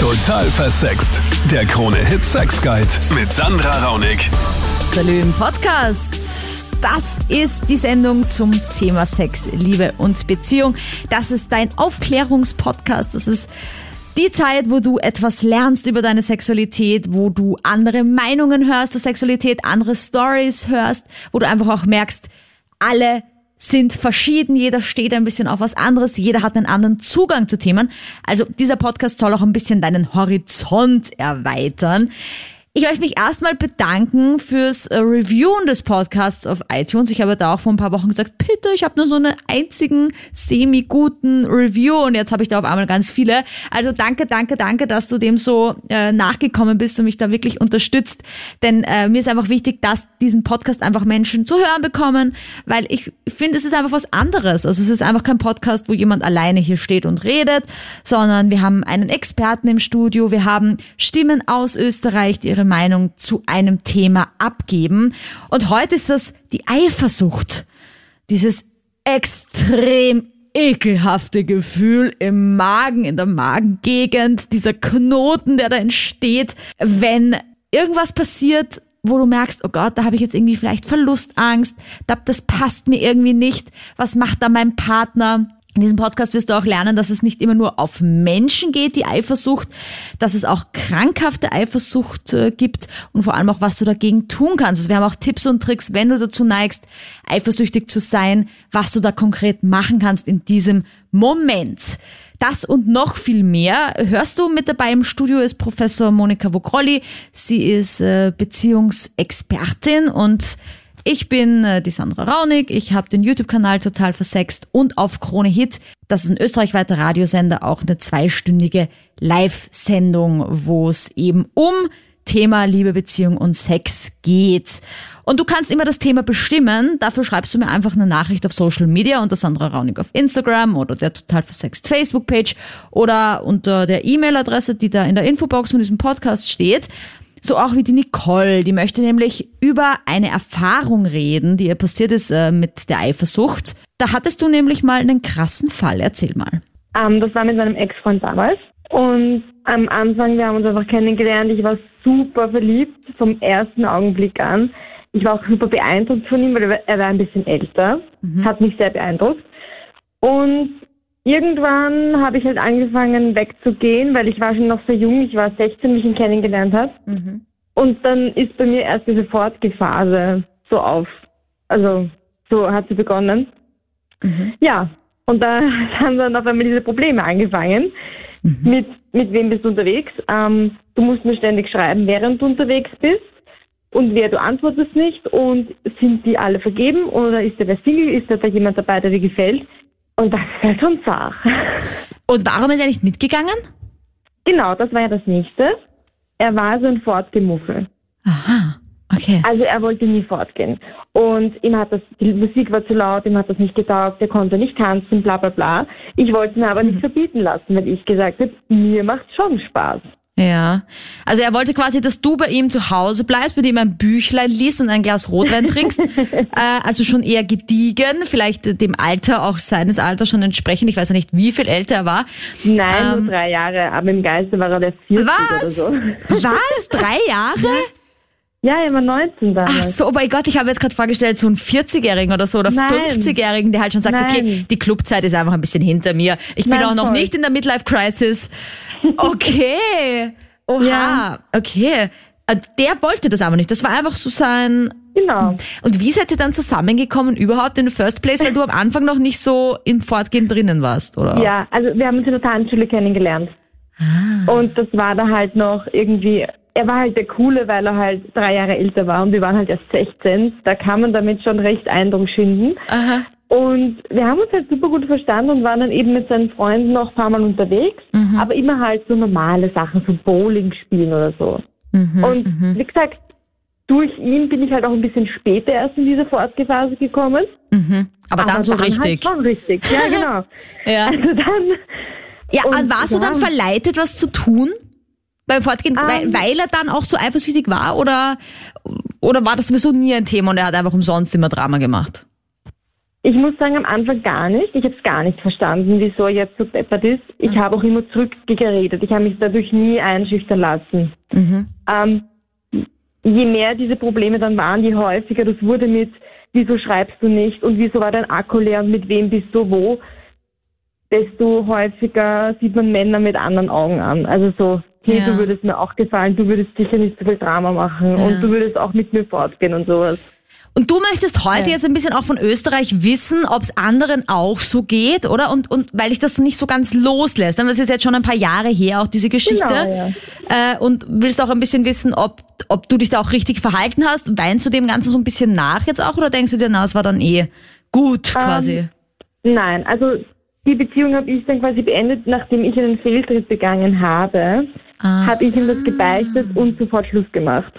Total versext. Der Krone-Hit Sex Guide mit Sandra Raunig. Salü im Podcast. Das ist die Sendung zum Thema Sex, Liebe und Beziehung. Das ist dein Aufklärungspodcast. Das ist die Zeit, wo du etwas lernst über deine Sexualität, wo du andere Meinungen hörst zur Sexualität, andere Stories hörst, wo du einfach auch merkst, alle sind verschieden, jeder steht ein bisschen auf was anderes, jeder hat einen anderen Zugang zu Themen. Also dieser Podcast soll auch ein bisschen deinen Horizont erweitern. Ich möchte mich erstmal bedanken fürs äh, Reviewen des Podcasts auf iTunes. Ich habe da auch vor ein paar Wochen gesagt, bitte, ich habe nur so einen einzigen semi-guten Review und jetzt habe ich da auf einmal ganz viele. Also danke, danke, danke, dass du dem so äh, nachgekommen bist und mich da wirklich unterstützt. Denn äh, mir ist einfach wichtig, dass diesen Podcast einfach Menschen zu hören bekommen, weil ich finde, es ist einfach was anderes. Also es ist einfach kein Podcast, wo jemand alleine hier steht und redet, sondern wir haben einen Experten im Studio, wir haben Stimmen aus Österreich, die ihre Meinung zu einem Thema abgeben. Und heute ist das die Eifersucht. Dieses extrem ekelhafte Gefühl im Magen, in der Magengegend, dieser Knoten, der da entsteht, wenn irgendwas passiert, wo du merkst, oh Gott, da habe ich jetzt irgendwie vielleicht Verlustangst, das passt mir irgendwie nicht, was macht da mein Partner? In diesem Podcast wirst du auch lernen, dass es nicht immer nur auf Menschen geht, die Eifersucht, dass es auch krankhafte Eifersucht äh, gibt und vor allem auch, was du dagegen tun kannst. Also wir haben auch Tipps und Tricks, wenn du dazu neigst, eifersüchtig zu sein, was du da konkret machen kannst in diesem Moment. Das und noch viel mehr hörst du mit dabei im Studio ist Professor Monika Vogrolli. Sie ist äh, Beziehungsexpertin und ich bin äh, die Sandra Raunig, ich habe den YouTube-Kanal total versext und auf Krone Hit, das ist ein österreichweiter Radiosender, auch eine zweistündige Live-Sendung, wo es eben um Thema Liebe, Beziehung und Sex geht. Und du kannst immer das Thema bestimmen. Dafür schreibst du mir einfach eine Nachricht auf Social Media unter Sandra Raunig auf Instagram oder der total versext Facebook-Page oder unter der E-Mail-Adresse, die da in der Infobox von diesem Podcast steht. So auch wie die Nicole, die möchte nämlich über eine Erfahrung reden, die ihr passiert ist äh, mit der Eifersucht. Da hattest du nämlich mal einen krassen Fall. Erzähl mal. Ähm, das war mit meinem Ex-Freund damals. Und am Anfang, wir haben uns einfach kennengelernt. Ich war super verliebt vom ersten Augenblick an. Ich war auch super beeindruckt von ihm, weil er war ein bisschen älter. Mhm. Hat mich sehr beeindruckt. Und irgendwann habe ich halt angefangen wegzugehen, weil ich war schon noch sehr jung. Ich war 16, wie ich ihn kennengelernt habe. Mhm. Und dann ist bei mir erst diese Fortgephase so auf. Also so hat sie begonnen. Mhm. Ja, und da haben dann auf einmal diese Probleme angefangen. Mhm. Mit, mit wem bist du unterwegs? Ähm, du musst mir ständig schreiben, während du unterwegs bist. Und wer du antwortest nicht. Und sind die alle vergeben? Oder ist der wer Single? Ist da jemand dabei, der dir gefällt? Und das ist halt schon zart. Und warum ist er nicht mitgegangen? Genau, das war ja das nächste. Er war so ein Fortgemuffel. Aha, okay. Also er wollte nie fortgehen. Und ihm hat das, die Musik war zu laut, ihm hat das nicht getaugt, er konnte nicht tanzen, bla bla bla. Ich wollte ihn aber nicht verbieten lassen, weil ich gesagt habe, mir macht schon Spaß. Ja. Also er wollte quasi, dass du bei ihm zu Hause bleibst, mit ihm ein Büchlein liest und ein Glas Rotwein trinkst. äh, also schon eher gediegen, vielleicht dem Alter, auch seines Alters schon entsprechend. Ich weiß ja nicht, wie viel älter er war. Nein, ähm, nur drei Jahre, aber im Geiste war er der 40 was? oder so. Was? Drei Jahre? Ja, er war 19 damals. Ach so, oh mein Gott, ich habe jetzt gerade vorgestellt, so einen 40-Jährigen oder so oder 50-Jährigen, der halt schon sagt, Nein. okay, die Clubzeit ist einfach ein bisschen hinter mir. Ich bin Nein, auch noch voll. nicht in der Midlife-Crisis. Okay. Oha. Ja. Okay. Äh, der wollte das aber nicht. Das war einfach so sein. Genau. Und wie seid ihr dann zusammengekommen überhaupt in the first place, weil du am Anfang noch nicht so im Fortgehen drinnen warst, oder? Ja, also wir haben uns in der Tanzschule kennengelernt. Ah. Und das war da halt noch irgendwie, er war halt der Coole, weil er halt drei Jahre älter war und wir waren halt erst 16. Da kann man damit schon recht Eindruck schinden. Aha. Und wir haben uns halt super gut verstanden und waren dann eben mit seinen Freunden noch ein paar Mal unterwegs, mhm. aber immer halt so normale Sachen, so Bowling spielen oder so. Mhm, und mhm. wie gesagt, durch ihn bin ich halt auch ein bisschen später erst in diese Fortgephase gekommen. Mhm. Aber, aber dann so dann richtig. Halt schon richtig, ja genau. ja. Also dann. Ja, und warst ja. du dann verleitet, was zu tun? Beim Fortgehen, um, weil, ähm. weil er dann auch so eifersüchtig war oder, oder war das sowieso nie ein Thema und er hat einfach umsonst immer Drama gemacht? Ich muss sagen, am Anfang gar nicht. Ich habe es gar nicht verstanden, wieso er jetzt so deppert ist. Ich Mhm. habe auch immer zurückgeredet. Ich habe mich dadurch nie einschüchtern lassen. Mhm. Ähm, je mehr diese Probleme dann waren, je häufiger das wurde mit, wieso schreibst du nicht und wieso war dein Akku leer und mit wem bist du wo, desto häufiger sieht man Männer mit anderen Augen an. Also so, hey, Ja. du würdest mir auch gefallen, du würdest sicher nicht so viel Drama machen Ja. und du würdest auch mit mir fortgehen und sowas. Und du möchtest heute Ja. jetzt ein bisschen auch von Österreich wissen, ob es anderen auch so geht, oder? Und, und weil ich das so nicht so ganz loslässt. Das ist jetzt schon ein paar Jahre her, auch diese Geschichte. Genau, äh, und willst auch ein bisschen wissen, ob, ob du dich da auch richtig verhalten hast. Weinst du dem Ganzen so ein bisschen nach jetzt auch oder denkst du dir, na, es war dann eh gut quasi? Nein, also die Beziehung habe ich dann quasi beendet, nachdem ich einen Fehltritt begangen habe, Ah. habe ich ihm das gebeichtet und sofort Schluss gemacht.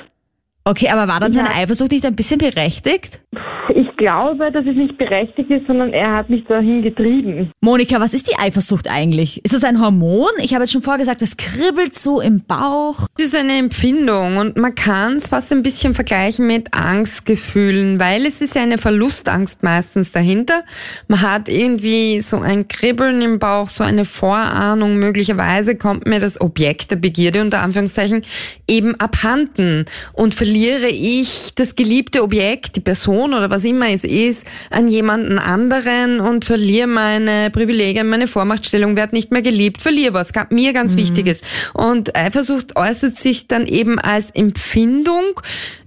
Okay, aber war dann Ja. seine Eifersucht nicht ein bisschen berechtigt? Ich glaube, dass es nicht berechtigt ist, sondern er hat mich dahin getrieben. Monika, was ist die Eifersucht eigentlich? Ist das ein Hormon? Ich habe jetzt schon vorher gesagt, das kribbelt so im Bauch. Es ist eine Empfindung und man kann es fast ein bisschen vergleichen mit Angstgefühlen, weil es ist ja eine Verlustangst meistens dahinter. Man hat irgendwie so ein Kribbeln im Bauch, so eine Vorahnung. Möglicherweise kommt mir das Objekt der Begierde unter Anführungszeichen eben abhanden und verliere ich das geliebte Objekt, die Person oder was immer es ist, an jemanden anderen und verliere meine Privilegien, meine Vormachtstellung, werde nicht mehr geliebt, verliere was, mir ganz Wichtiges. Und Eifersucht äußert sich dann eben als Empfindung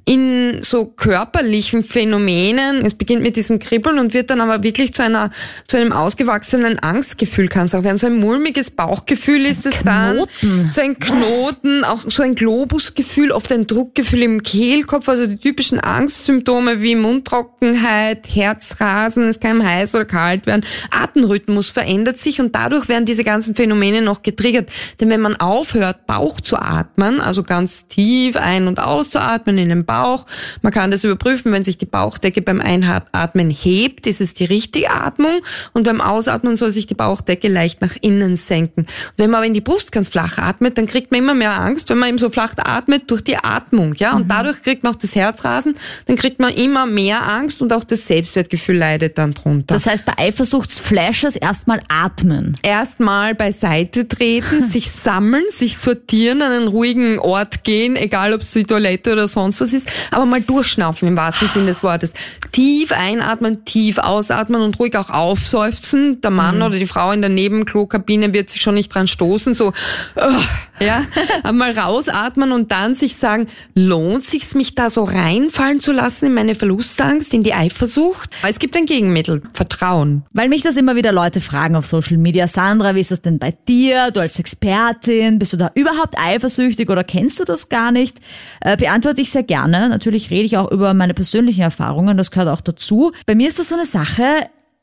in so körperlichen Phänomenen. Es beginnt mit diesem Kribbeln und wird dann aber wirklich zu einer, zu einem ausgewachsenen Angstgefühl kann es auch werden. So ein mulmiges Bauchgefühl ist es dann. Knoten. So ein Knoten, auch so ein Globusgefühl, oft ein Druckgefühl im Kehlkopf, also die typischen Angstsymptome wie Mundtrockenheit, Herzrasen, es kann heiß oder kalt werden, Atemrhythmus verändert sich und dadurch werden diese ganzen Phänomene noch getriggert. Denn wenn man aufhört, Bauch zu atmen, also ganz tief ein- und auszuatmen in den Bauch, man kann das überprüfen, wenn sich die Bauchdecke beim Einatmen hebt, ist es die richtige Atmung und beim Ausatmen soll sich die Bauchdecke leicht nach innen senken. Wenn man aber in die Brust ganz flach atmet, dann kriegt man immer mehr Angst, wenn man eben so flach atmet durch die Atmung, ja, und dadurch kriegt man auch das Herzrasen, dann kriegt man immer mehr Angst und auch das Selbstwertgefühl leidet dann drunter. Das heißt, bei Eifersuchtsflashes erstmal atmen. Erstmal beiseite treten, sich sammeln, sich sortieren, an einen ruhigen Ort gehen, egal ob es die Toilette oder sonst was ist, aber mal durchschnaufen im wahrsten Sinne des Wortes. Tief einatmen, tief ausatmen und ruhig auch aufseufzen. Der Mann oder die Frau in der Nebenklokabine wird sich schon nicht dran stoßen, so, "Ugh", ja, einmal rausatmen und dann sich sagen, lohnt sich's mich da so reinfallen zu lassen in meine Verlustangst, in die Eifersucht? Es gibt ein Gegenmittel, Vertrauen. Weil mich das immer wieder Leute fragen auf Social Media. Sandra, wie ist das denn bei dir? Du als Expertin, bist du da überhaupt eifersüchtig oder kennst du das gar nicht? Äh, beantworte ich sehr gerne. Natürlich rede ich auch über meine persönlichen Erfahrungen, das gehört auch dazu. Bei mir ist das so eine Sache,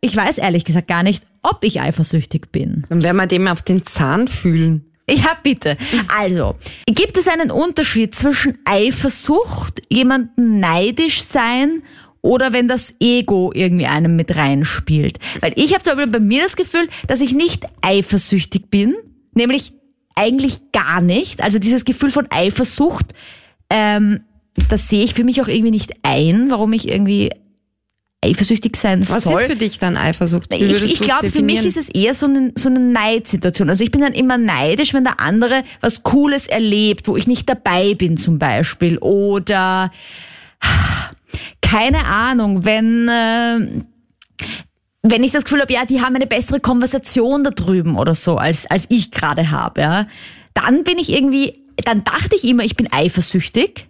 ich weiß ehrlich gesagt gar nicht, ob ich eifersüchtig bin. Dann werden wir dem auf den Zahn fühlen. Ja, bitte. Also, gibt es einen Unterschied zwischen Eifersucht, jemanden neidisch sein oder wenn das Ego irgendwie einem mit reinspielt? Weil ich habe zum Beispiel bei mir das Gefühl, dass ich nicht eifersüchtig bin, nämlich eigentlich gar nicht. Also dieses Gefühl von Eifersucht, ähm, das sehe ich für mich auch irgendwie nicht ein, warum ich irgendwie eifersüchtig sein Was soll. ist für dich dann Eifersucht? Wie Ich, ich glaube, für mich ist es eher so eine, so eine Neidsituation. Also ich bin dann immer neidisch, wenn der andere was Cooles erlebt, wo ich nicht dabei bin zum Beispiel. Oder keine Ahnung, wenn... Äh, wenn ich das Gefühl habe, ja, die haben eine bessere Konversation da drüben oder so, als, als ich gerade habe, ja, dann bin ich irgendwie, dann dachte ich immer, ich bin eifersüchtig.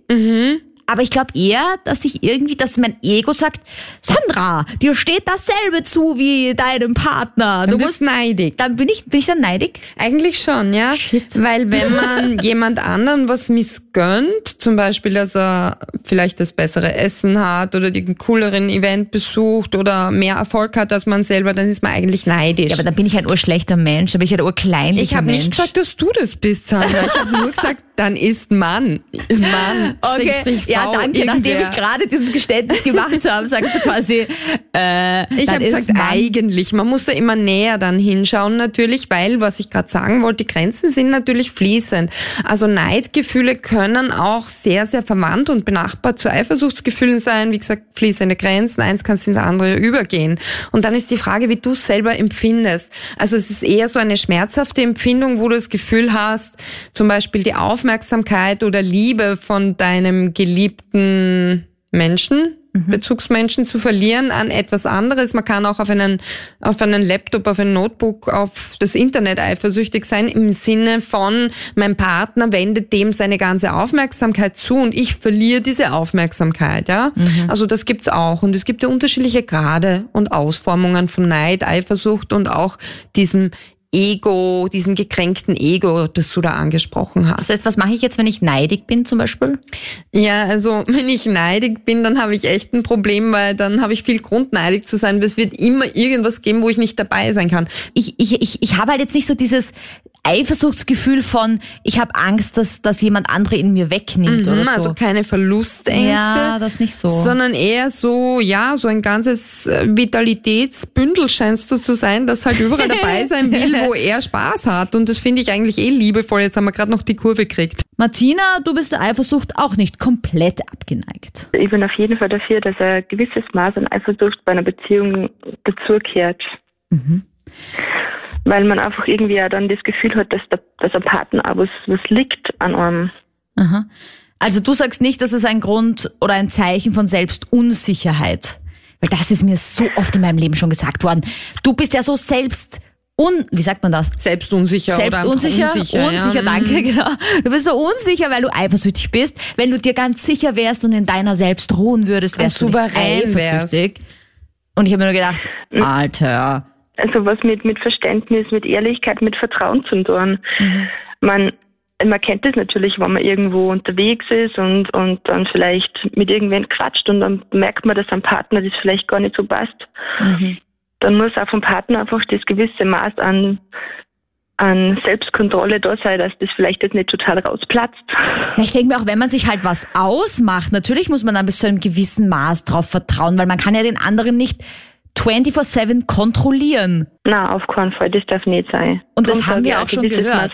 Aber ich glaube eher, dass ich irgendwie, dass mein Ego sagt, Sandra, dir steht dasselbe zu wie deinem Partner. Du bist neidig. dann bin ich, bin ich dann neidig? Eigentlich schon, ja. Weil wenn man jemand anderen was missgönnt, zum Beispiel, dass er vielleicht das bessere Essen hat oder den cooleren Event besucht oder mehr Erfolg hat als man selber, dann ist man eigentlich neidisch. Ja, aber dann bin ich ein urschlechter Mensch, dann bin ich ein urkleinlicher ich habe nicht gesagt, dass du das bist, Sandra. Ich habe nur gesagt, dann ist Mann. Mann. Okay, Schrägstrich ja, danke. Nachdem ich gerade dieses Geständnis gemacht habe, sagst du quasi, äh, Ich habe gesagt, Mann- eigentlich. Man muss da immer näher dann hinschauen natürlich, weil, was ich gerade sagen wollte, die Grenzen sind natürlich fließend. Also Neidgefühle können auch sehr, sehr verwandt und benachbart zu Eifersuchtsgefühlen sein. Wie gesagt, fließende Grenzen, eins kann ins andere übergehen. Und dann ist die Frage, wie du es selber empfindest. Also es ist eher so eine schmerzhafte Empfindung, wo du das Gefühl hast, zum Beispiel die Aufmerksamkeit oder Liebe von deinem geliebten Menschen, Bezugsmenschen zu verlieren an etwas anderes. Man kann auch auf einen, auf einen Laptop, auf ein Notebook, auf das Internet eifersüchtig sein, im Sinne von, mein Partner wendet dem seine ganze Aufmerksamkeit zu und ich verliere diese Aufmerksamkeit, ja. Also das gibt's auch. Und es gibt ja unterschiedliche Grade und Ausformungen von Neid, Eifersucht und auch diesem Ego, diesem gekränkten Ego, das du da angesprochen hast. Das heißt, was mache ich jetzt, wenn ich neidig bin zum Beispiel? Ja, also wenn ich neidig bin, dann habe ich echt ein Problem, weil dann habe ich viel Grund neidig zu sein, es wird immer irgendwas geben, wo ich nicht dabei sein kann. Ich, ich, ich, ich habe halt jetzt nicht so dieses Eifersuchtsgefühl von, ich habe Angst, dass, dass jemand andere in mir wegnimmt oder Mhm, so. Also keine Verlustängste. Ja, das nicht so. Sondern eher so, ja, so ein ganzes äh, Vitalitätsbündel scheinst du zu sein, das halt überall dabei sein will, wo er Spaß hat. Und das finde ich eigentlich eh liebevoll. Jetzt haben wir gerade noch die Kurve gekriegt. Martina, du bist der Eifersucht auch nicht komplett abgeneigt. Ich bin auf jeden Fall dafür, dass ein gewisses Maß an Eifersucht bei einer Beziehung dazugehört. Weil man einfach irgendwie auch dann das Gefühl hat, dass, der, dass am Partner auch was, was liegt an einem. Aha. Also du sagst nicht, dass es ein Grund oder ein Zeichen von Selbstunsicherheit. Weil das ist mir so oft in meinem Leben schon gesagt worden. Du bist ja so selbst un, wie sagt man das? Selbstunsicher Selbstunsicher, unsicher. unsicher, ja. danke, genau. Du bist so unsicher, weil du eifersüchtig bist. Wenn du dir ganz sicher wärst und in deiner selbst ruhen würdest, wärst Und du nicht souverän wärst. eifersüchtig. Und ich habe mir nur gedacht, Alter. Also was mit, mit Verständnis, mit Ehrlichkeit, mit Vertrauen zu tun. Man, man kennt das natürlich, wenn man irgendwo unterwegs ist und, und dann vielleicht mit irgendwen quatscht und dann merkt man, dass am Partner das vielleicht gar nicht so passt. Dann muss auch vom Partner einfach das gewisse Maß an, an Selbstkontrolle da sein, dass das vielleicht jetzt nicht total rausplatzt. Ich denke mir auch, wenn man sich halt was ausmacht, natürlich muss man dann bis zu einem gewissen Maß drauf vertrauen, weil man kann ja den anderen nicht 24-7 kontrollieren. Na, auf keinen Fall, das darf nicht sein. Und das haben wir auch ein schon gehört.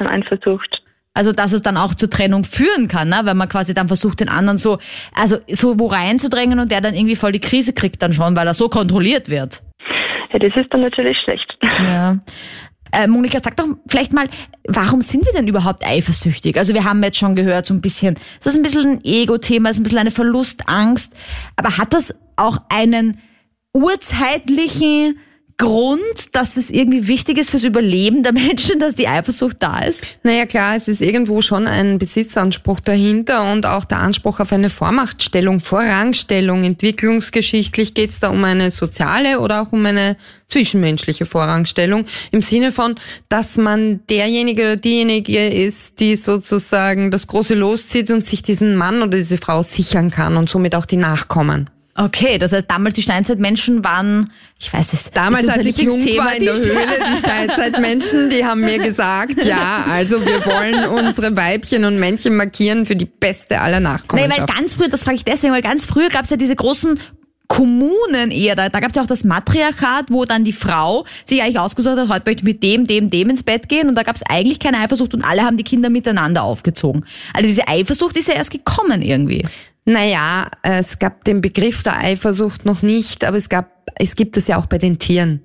Also, dass es dann auch zur Trennung führen kann, ne? wenn man quasi dann versucht, den anderen so, also so wo reinzudrängen und der dann irgendwie voll die Krise kriegt dann schon, weil er so kontrolliert wird. Ja, das ist dann natürlich schlecht. Ja. Äh, Monika, sag doch vielleicht mal, warum sind wir denn überhaupt eifersüchtig? Also wir haben jetzt schon gehört, so ein bisschen, es ist ein bisschen ein Ego-Thema, es ist ein bisschen eine Verlustangst, aber hat das auch einen urzeitlichen Grund, dass es irgendwie wichtig ist fürs Überleben der Menschen, dass die Eifersucht da ist? Naja klar, es ist irgendwo schon ein Besitzanspruch dahinter und auch der Anspruch auf eine Vormachtstellung, Vorrangstellung. Entwicklungsgeschichtlich geht es da um eine soziale oder auch um eine zwischenmenschliche Vorrangstellung im Sinne von, dass man derjenige oder diejenige ist, die sozusagen das große loszieht und sich diesen Mann oder diese Frau sichern kann und somit auch die Nachkommen. Okay, das heißt, damals die Steinzeitmenschen waren, ich weiß es, Damals, als ich jung war in der die- Höhle, die Steinzeitmenschen, die haben mir gesagt, ja, also wir wollen unsere Weibchen und Männchen markieren für die beste aller Nee, Nachkommenschaft. weil ganz früher, das frage ich deswegen, weil ganz früher gab es ja diese großen Kommunen eher, da, da gab es ja auch das Matriarchat, wo dann die Frau sich eigentlich ausgesucht hat, heute möchte ich mit dem, dem, dem ins Bett gehen und da gab es eigentlich keine Eifersucht und alle haben die Kinder miteinander aufgezogen. Also diese Eifersucht ist ja erst gekommen irgendwie. Naja, es gab den Begriff der Eifersucht noch nicht, aber es gab, es gibt es ja auch bei den Tieren.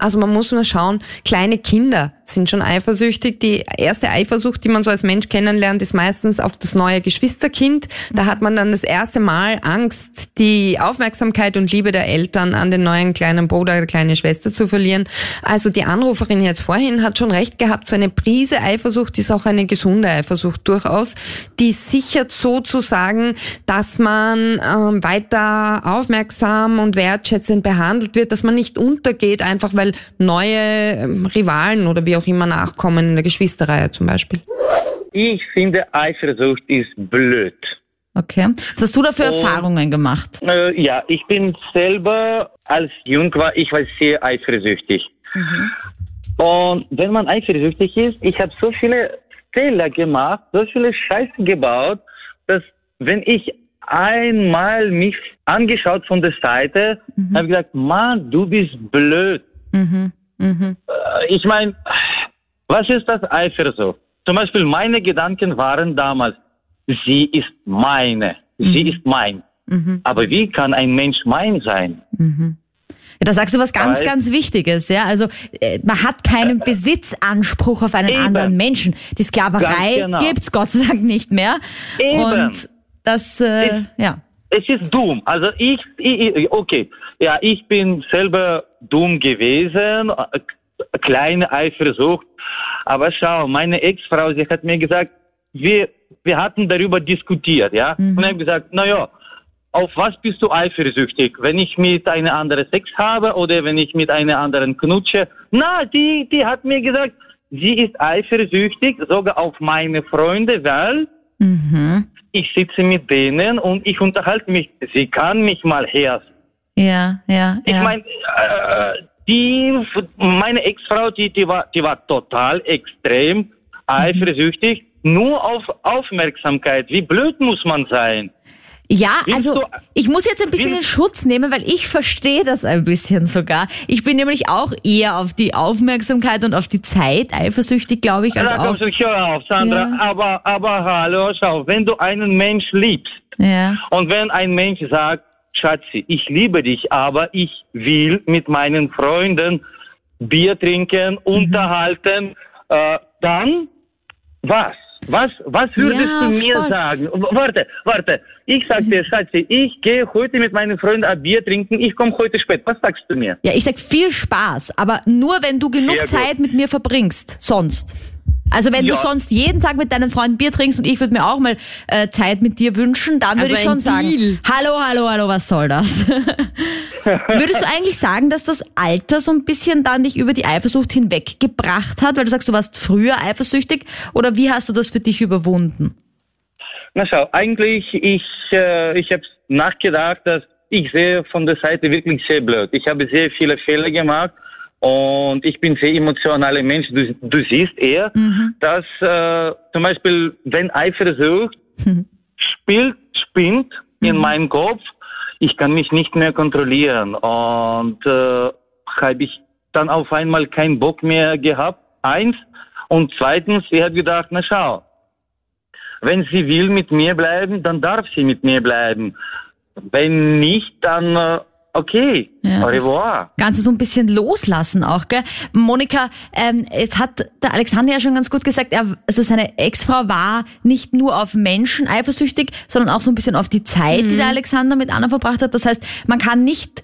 Also man muss nur schauen, kleine Kinder sind schon eifersüchtig. Die erste Eifersucht, die man so als Mensch kennenlernt, ist meistens auf das neue Geschwisterkind. Da hat man dann das erste Mal Angst, die Aufmerksamkeit und Liebe der Eltern an den neuen kleinen Bruder oder kleine Schwester zu verlieren. Also die Anruferin jetzt vorhin hat schon recht gehabt, so eine Prise Eifersucht ist auch eine gesunde Eifersucht durchaus. Die sichert sozusagen, dass man ähm, weiter aufmerksam und wertschätzend behandelt wird, dass man nicht untergeht, einfach weil neue ähm, Rivalen oder wie auch immer nachkommen in der Geschwisterreihe zum Beispiel. Ich finde, Eifersucht ist blöd. Okay. Was hast du da für Und- Erfahrungen gemacht? Äh, ja, ich bin selber, als jung war, ich war sehr eifersüchtig. Und wenn man eifersüchtig ist, ich habe so viele Fehler gemacht, so viele Scheiße gebaut, dass wenn ich einmal mich angeschaut von der Seite, mhm. habe gesagt, Mann, du bist blöd. Mhm. Mhm. Ich meine, was ist das Eifersucht? Zum Beispiel meine Gedanken waren damals, sie ist meine, sie mhm. ist mein. Mhm. Aber wie kann ein Mensch mein sein? Mhm. Ja, da sagst du was ganz, Weil, ganz Wichtiges, ja. Also äh, man hat keinen äh, Besitzanspruch auf einen eben. anderen Menschen. Die Sklaverei genau. gibt's Gott sei Dank nicht mehr. Eben. Und das, äh, es, ja. Es ist dumm. Also ich, ich, okay, ja, ich bin selber dumm gewesen, kleine Eifersucht. Aber schau, meine Ex-Frau, sie hat mir gesagt, wir, wir hatten darüber diskutiert, ja. Mhm. Und ich habe gesagt, na ja, auf was bist du eifersüchtig? Wenn ich mit einer anderen Sex habe oder wenn ich mit einer anderen knutsche? Na, die, die hat mir gesagt, sie ist eifersüchtig, sogar auf meine Freunde, weil mhm. ich sitze mit denen und ich unterhalte mich. Sie kann mich mal her. Ja, ja, Ich ja. meine, äh, die, meine Ex-Frau, die, die war, die war total extrem eifersüchtig, mhm. nur auf Aufmerksamkeit. Wie blöd muss man sein? Ja, Willst also ich muss jetzt ein bisschen in Schutz nehmen, weil ich verstehe das ein bisschen sogar. Ich bin nämlich auch eher auf die Aufmerksamkeit und auf die Zeit eifersüchtig, glaube ich, als ja, auf... Hör auf, Sandra, ja. aber, aber hallo, schau, wenn du einen Mensch liebst ja. und wenn ein Mensch sagt, Schatzi, ich liebe dich, aber ich will mit meinen Freunden Bier trinken, mhm. unterhalten, äh, dann was? Was, was würdest ja, du mir voll. sagen? Warte, warte. Ich sag dir, Schatzi, ich gehe heute mit meinen Freunden ein Bier trinken. Ich komme heute spät. Was sagst du mir? Ja, ich sag viel Spaß, aber nur wenn du genug Zeit mit mir verbringst. Sonst. Also wenn ja. du sonst jeden Tag mit deinen Freunden Bier trinkst und ich würde mir auch mal äh, Zeit mit dir wünschen, dann würde also ich schon sagen, hallo, hallo, hallo, was soll das? Würdest du eigentlich sagen, dass das Alter so ein bisschen dann dich über die Eifersucht hinweggebracht hat, weil du sagst, du warst früher eifersüchtig oder wie hast du das für dich überwunden? Na schau, eigentlich ich äh, ich habe nachgedacht, dass ich sehe von der Seite wirklich sehr blöd. Ich habe sehr viele Fehler gemacht und ich bin sehr emotionaler Mensch. Du, du siehst eher, mhm. dass äh, zum Beispiel, wenn Eifersucht mhm. spielt, spinnt mhm. in meinem Kopf, ich kann mich nicht mehr kontrollieren. Und äh, habe ich dann auf einmal keinen Bock mehr gehabt. Eins. Und zweitens, sie hat gedacht, na schau, wenn sie will mit mir bleiben, dann darf sie mit mir bleiben. Wenn nicht, dann äh, Okay, ja, au revoir. Ganze so ein bisschen loslassen auch, gell? Monika, ähm, jetzt hat der Alexander ja schon ganz gut gesagt, er, also seine Ex-Frau war nicht nur auf Menschen eifersüchtig, sondern auch so ein bisschen auf die Zeit, mhm. die der Alexander mit Anna verbracht hat. Das heißt, man kann nicht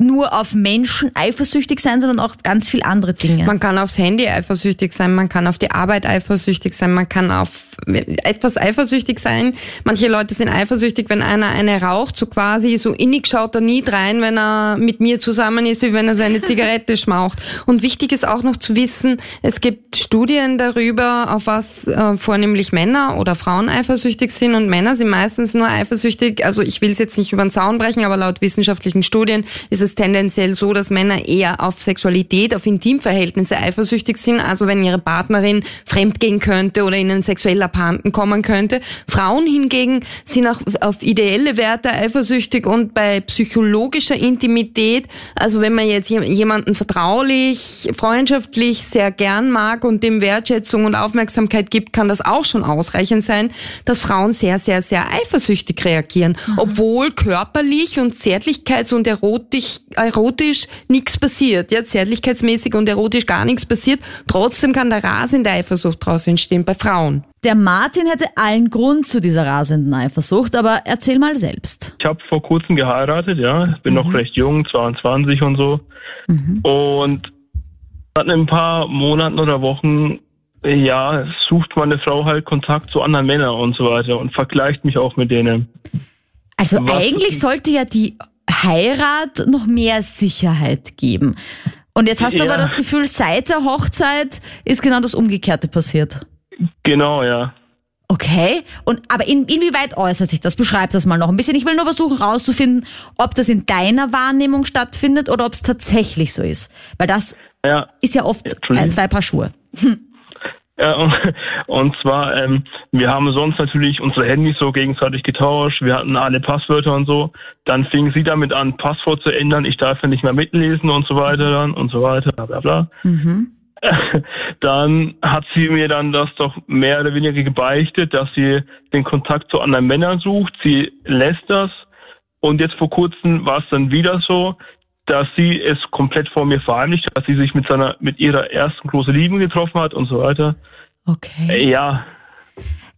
nur auf Menschen eifersüchtig sein, sondern auch ganz viel andere Dinge. Man kann aufs Handy eifersüchtig sein, man kann auf die Arbeit eifersüchtig sein, man kann auf etwas eifersüchtig sein. Manche Leute sind eifersüchtig, wenn einer eine raucht, so quasi, so innig schaut er nie rein, wenn er mit mir zusammen ist, wie wenn er seine Zigarette schmaucht. Und wichtig ist auch noch zu wissen, es gibt Studien darüber, auf was äh, vornehmlich Männer oder Frauen eifersüchtig sind. Und Männer sind meistens nur eifersüchtig, also ich will es jetzt nicht über den Zaun brechen, aber laut wissenschaftlichen Studien ist es tendenziell so, dass Männer eher auf Sexualität, auf Intimverhältnisse eifersüchtig sind, also wenn ihre Partnerin fremdgehen könnte oder ihnen sexuell abhanden kommen könnte. Frauen hingegen sind auch auf ideelle Werte eifersüchtig und bei psychologischer Intimität, also wenn man jetzt jemanden vertraulich, freundschaftlich sehr gern mag und dem Wertschätzung und Aufmerksamkeit gibt, kann das auch schon ausreichend sein, dass Frauen sehr, sehr, sehr eifersüchtig reagieren, mhm. obwohl körperlich und zärtlichkeits- und erotisch erotisch nichts passiert, ja, zärtlichkeitsmäßig und erotisch gar nichts passiert. Trotzdem kann der rasende Eifersucht daraus entstehen bei Frauen. Der Martin hätte allen Grund zu dieser rasenden Eifersucht, aber erzähl mal selbst. Ich habe vor kurzem geheiratet, ja, bin mhm. noch recht jung, 22 und so. Mhm. Und in ein paar Monaten oder Wochen ja, sucht meine Frau halt Kontakt zu anderen Männern und so weiter und vergleicht mich auch mit denen. Also Was eigentlich sollte ja die Heirat noch mehr Sicherheit geben. Und jetzt hast du ja. aber das Gefühl, seit der Hochzeit ist genau das Umgekehrte passiert. Genau, ja. Okay, und aber in, inwieweit äußert sich das? Beschreib das mal noch ein bisschen. Ich will nur versuchen rauszufinden, ob das in deiner Wahrnehmung stattfindet oder ob es tatsächlich so ist. Weil das ja. ist ja oft ja, zwei Paar Schuhe. Ja, und, und zwar, ähm, wir haben sonst natürlich unsere Handys so gegenseitig getauscht, wir hatten alle Passwörter und so. Dann fing sie damit an, Passwort zu ändern, ich darf ja nicht mehr mitlesen und so weiter dann und so weiter, bla bla bla. Mhm. Dann hat sie mir dann das doch mehr oder weniger gebeichtet, dass sie den Kontakt zu anderen Männern sucht. Sie lässt das. Und jetzt vor kurzem war es dann wieder so, dass sie es komplett vor mir verheimlicht hat, dass sie sich mit seiner, mit ihrer ersten großen Liebe getroffen hat und so weiter. Okay. Äh, Ja,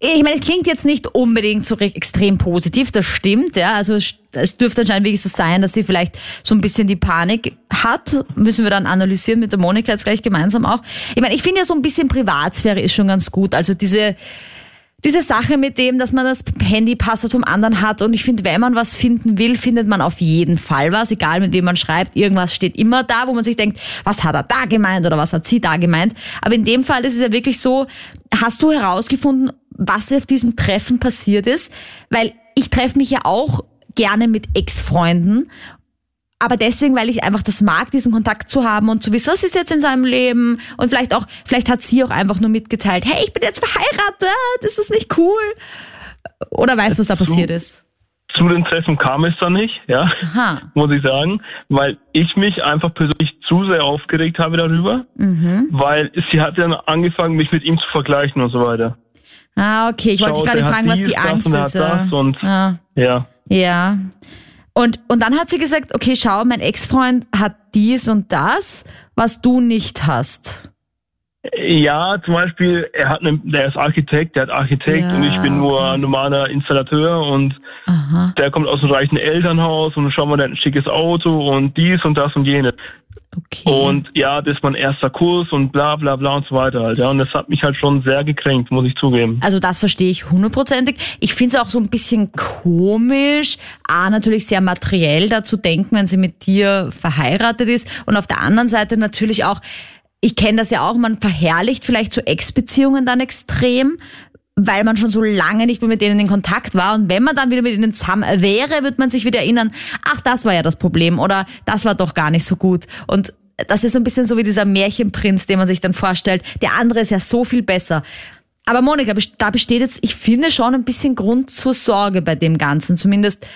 Ich meine, es klingt jetzt nicht unbedingt so re- extrem positiv, das stimmt, ja. Also es es dürfte anscheinend wirklich so sein, dass sie vielleicht so ein bisschen die Panik hat. Müssen wir dann analysieren mit der Monika jetzt gleich gemeinsam auch. Ich meine, ich finde ja so ein bisschen Privatsphäre ist schon ganz gut. Also diese, diese Sache mit dem, dass man das Handy-Passwort vom anderen hat und ich finde, wenn man was finden will, findet man auf jeden Fall was, egal mit wem man schreibt, irgendwas steht immer da, wo man sich denkt, was hat er da gemeint oder was hat sie da gemeint. Aber in dem Fall ist es ja wirklich so, hast du herausgefunden, was auf diesem Treffen passiert ist? Weil ich treffe mich ja auch gerne mit Ex-Freunden aber deswegen, weil ich einfach das mag, diesen Kontakt zu haben und zu wissen, was ist jetzt in seinem Leben und vielleicht auch, vielleicht hat sie auch einfach nur mitgeteilt, hey, ich bin jetzt verheiratet, ist das nicht cool? Oder weißt du, was da passiert ist? zu den Treffen kam es dann nicht, ja, Aha. muss ich sagen, weil ich mich einfach persönlich zu sehr aufgeregt habe darüber, Mhm. weil sie hat dann angefangen, mich mit ihm zu vergleichen und so weiter. Ah, okay, ich wollte Schau, dich gerade fragen, was die Angst ist. und- ja. Ja. ja. Und, und dann hat sie gesagt, okay, schau, mein Ex-Freund hat dies und das, was du nicht hast. Ja, zum Beispiel, er hat eine, der ist Architekt, der hat Architekt Ja, und ich bin nur ein normaler Installateur und Aha, der kommt aus einem reichen Elternhaus und schau mal, der hat ein schickes Auto und dies und das und jenes. Okay. Und ja, das ist mein erster Kurs und bla bla bla und so weiter halt. Ja, und das hat mich halt schon sehr gekränkt, muss ich zugeben. Also das verstehe ich hundertprozentig. Ich finde es auch so ein bisschen komisch, A, natürlich sehr materiell dazu denken, wenn sie mit dir verheiratet ist und auf der anderen Seite natürlich auch, ich kenne das ja auch, man verherrlicht vielleicht so Ex-Beziehungen dann extrem, weil man schon so lange nicht mehr mit denen in Kontakt war und wenn man dann wieder mit ihnen zusammen wäre, wird man sich wieder erinnern, ach, das war ja das Problem oder das war doch gar nicht so gut und das ist so ein bisschen so wie dieser Märchenprinz, den man sich dann vorstellt. Der andere ist ja so viel besser. Aber Monika, da besteht jetzt, ich finde schon ein bisschen Grund zur Sorge bei dem Ganzen, zumindest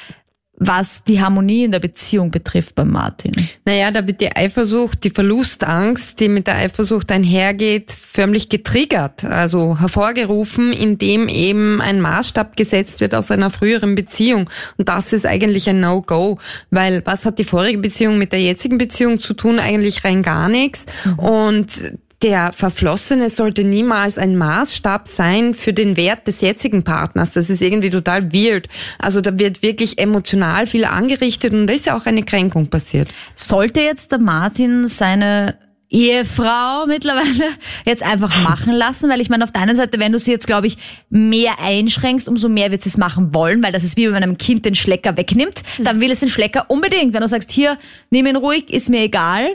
was die Harmonie in der Beziehung betrifft bei Martin. Naja, da wird die Eifersucht, die Verlustangst, die mit der Eifersucht einhergeht, förmlich getriggert, also hervorgerufen, indem eben ein Maßstab gesetzt wird aus einer früheren Beziehung. Und das ist eigentlich ein No-Go, weil was hat die vorige Beziehung mit der jetzigen Beziehung zu tun? Eigentlich rein gar nichts. Und der Verflossene sollte niemals ein Maßstab sein für den Wert des jetzigen Partners. Das ist irgendwie total weird. Also da wird wirklich emotional viel angerichtet und da ist ja auch eine Kränkung passiert. Sollte jetzt der Martin seine Ehefrau mittlerweile jetzt einfach machen lassen, weil ich meine, auf der einen Seite, wenn du sie jetzt, glaube ich, mehr einschränkst, umso mehr wird sie es machen wollen, weil das ist wie wenn man einem Kind den Schlecker wegnimmt, dann will es den Schlecker unbedingt. Wenn du sagst, hier, nimm ihn ruhig, ist mir egal.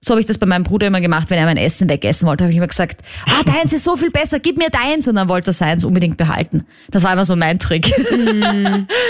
So habe ich das bei meinem Bruder immer gemacht, wenn er mein Essen wegessen wollte, habe ich immer gesagt, ah, deins ist so viel besser, gib mir deins. Und dann wollte er seins unbedingt behalten. Das war immer so mein Trick.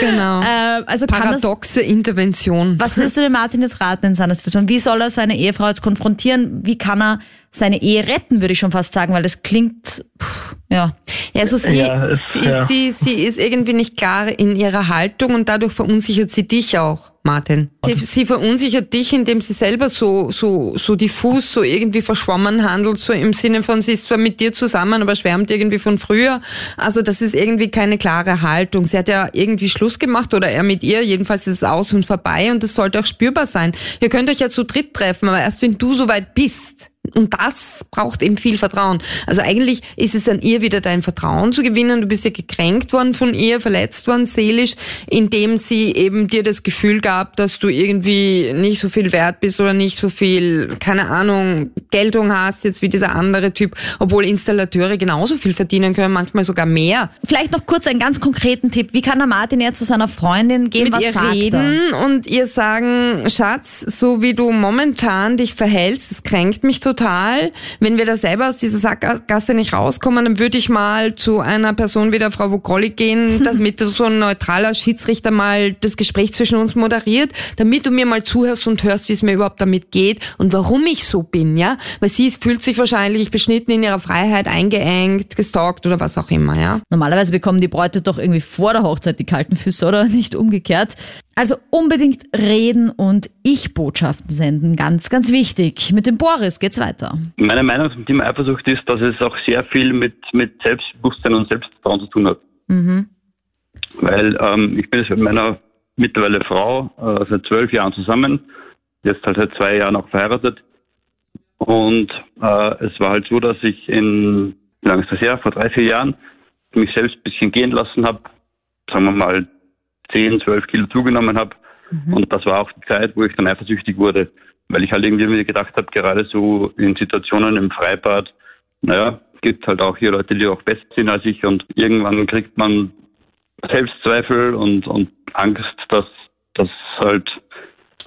Genau. äh, also kann das, Paradoxe Intervention. was würdest du dem Martin jetzt raten in seiner Situation? Wie soll er seine Ehefrau jetzt konfrontieren? Wie kann er seine Ehe retten, würde ich schon fast sagen, weil das klingt, pff, ja. Ja, also sie, Ja, es- sie, ja. sie, sie ist irgendwie nicht klar in ihrer Haltung und dadurch verunsichert sie dich auch, Martin. Sie, sie verunsichert dich, indem sie selber so, so, so diffus, so irgendwie verschwommen handelt, so im Sinne von, sie ist zwar mit dir zusammen, aber schwärmt irgendwie von früher. Also das ist irgendwie keine klare Haltung. Sie hat ja irgendwie Schluss gemacht oder er mit ihr, jedenfalls ist es aus und vorbei und das sollte auch spürbar sein. Ihr könnt euch ja zu dritt treffen, aber erst wenn du soweit bist. Und das braucht eben viel Vertrauen. Also eigentlich ist es an ihr wieder dein Vertrauen zu gewinnen. Du bist ja gekränkt worden von ihr, verletzt worden seelisch, indem sie eben dir das Gefühl gab, dass du irgendwie nicht so viel wert bist oder nicht so viel, keine Ahnung, Geltung hast jetzt wie dieser andere Typ, obwohl Installateure genauso viel verdienen können, manchmal sogar mehr. Vielleicht noch kurz einen ganz konkreten Tipp. Wie kann der Martin jetzt zu seiner Freundin gehen? mit was ihr sagt reden und ihr sagen, Schatz, so wie du momentan dich verhältst, das kränkt mich total. Total. Wenn wir da selber aus dieser Sackgasse nicht rauskommen, dann würde ich mal zu einer Person wie der Frau Vokolli gehen, damit so ein neutraler Schiedsrichter mal das Gespräch zwischen uns moderiert, damit du mir mal zuhörst und hörst, wie es mir überhaupt damit geht und warum ich so bin, ja? Weil sie fühlt sich wahrscheinlich beschnitten in ihrer Freiheit, eingeengt, gestalkt oder was auch immer, ja? Normalerweise bekommen die Bräute doch irgendwie vor der Hochzeit die kalten Füße, oder? Nicht umgekehrt. Also unbedingt reden und Ich-Botschaften senden. Ganz, ganz wichtig. Mit dem Boris geht's weiter. Meine Meinung zum Thema Eifersucht ist, dass es auch sehr viel mit, mit Selbstbewusstsein und Selbstvertrauen zu tun hat. Mhm. Weil ähm, ich bin jetzt mit meiner mittlerweile Frau äh, seit zwölf Jahren zusammen, jetzt halt seit zwei Jahren auch verheiratet. Und äh, es war halt so, dass ich in, wie lange ist das her, vor drei, vier Jahren mich selbst ein bisschen gehen lassen habe, sagen wir mal 10, 12 Kilo zugenommen habe. Mhm. Und das war auch die Zeit, wo ich dann eifersüchtig wurde, weil ich halt irgendwie mir gedacht habe, gerade so in Situationen im Freibad, naja, gibt halt auch hier Leute, die auch besser sind als ich und irgendwann kriegt man Selbstzweifel und, und Angst, dass, dass halt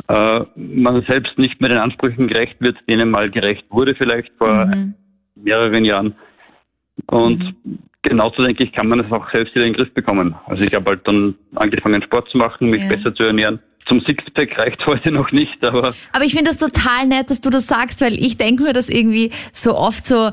äh, man selbst nicht mehr den Ansprüchen gerecht wird, denen mal gerecht wurde vielleicht vor mhm. mehreren Jahren. Und mhm genauso denke ich, kann man es auch selbst wieder in den Griff bekommen. Also ich habe halt dann angefangen Sport zu machen, mich ja. besser zu ernähren. Zum Sixpack reicht heute noch nicht, aber. Aber ich finde das total nett, dass du das sagst, weil ich denke mir das irgendwie so oft so,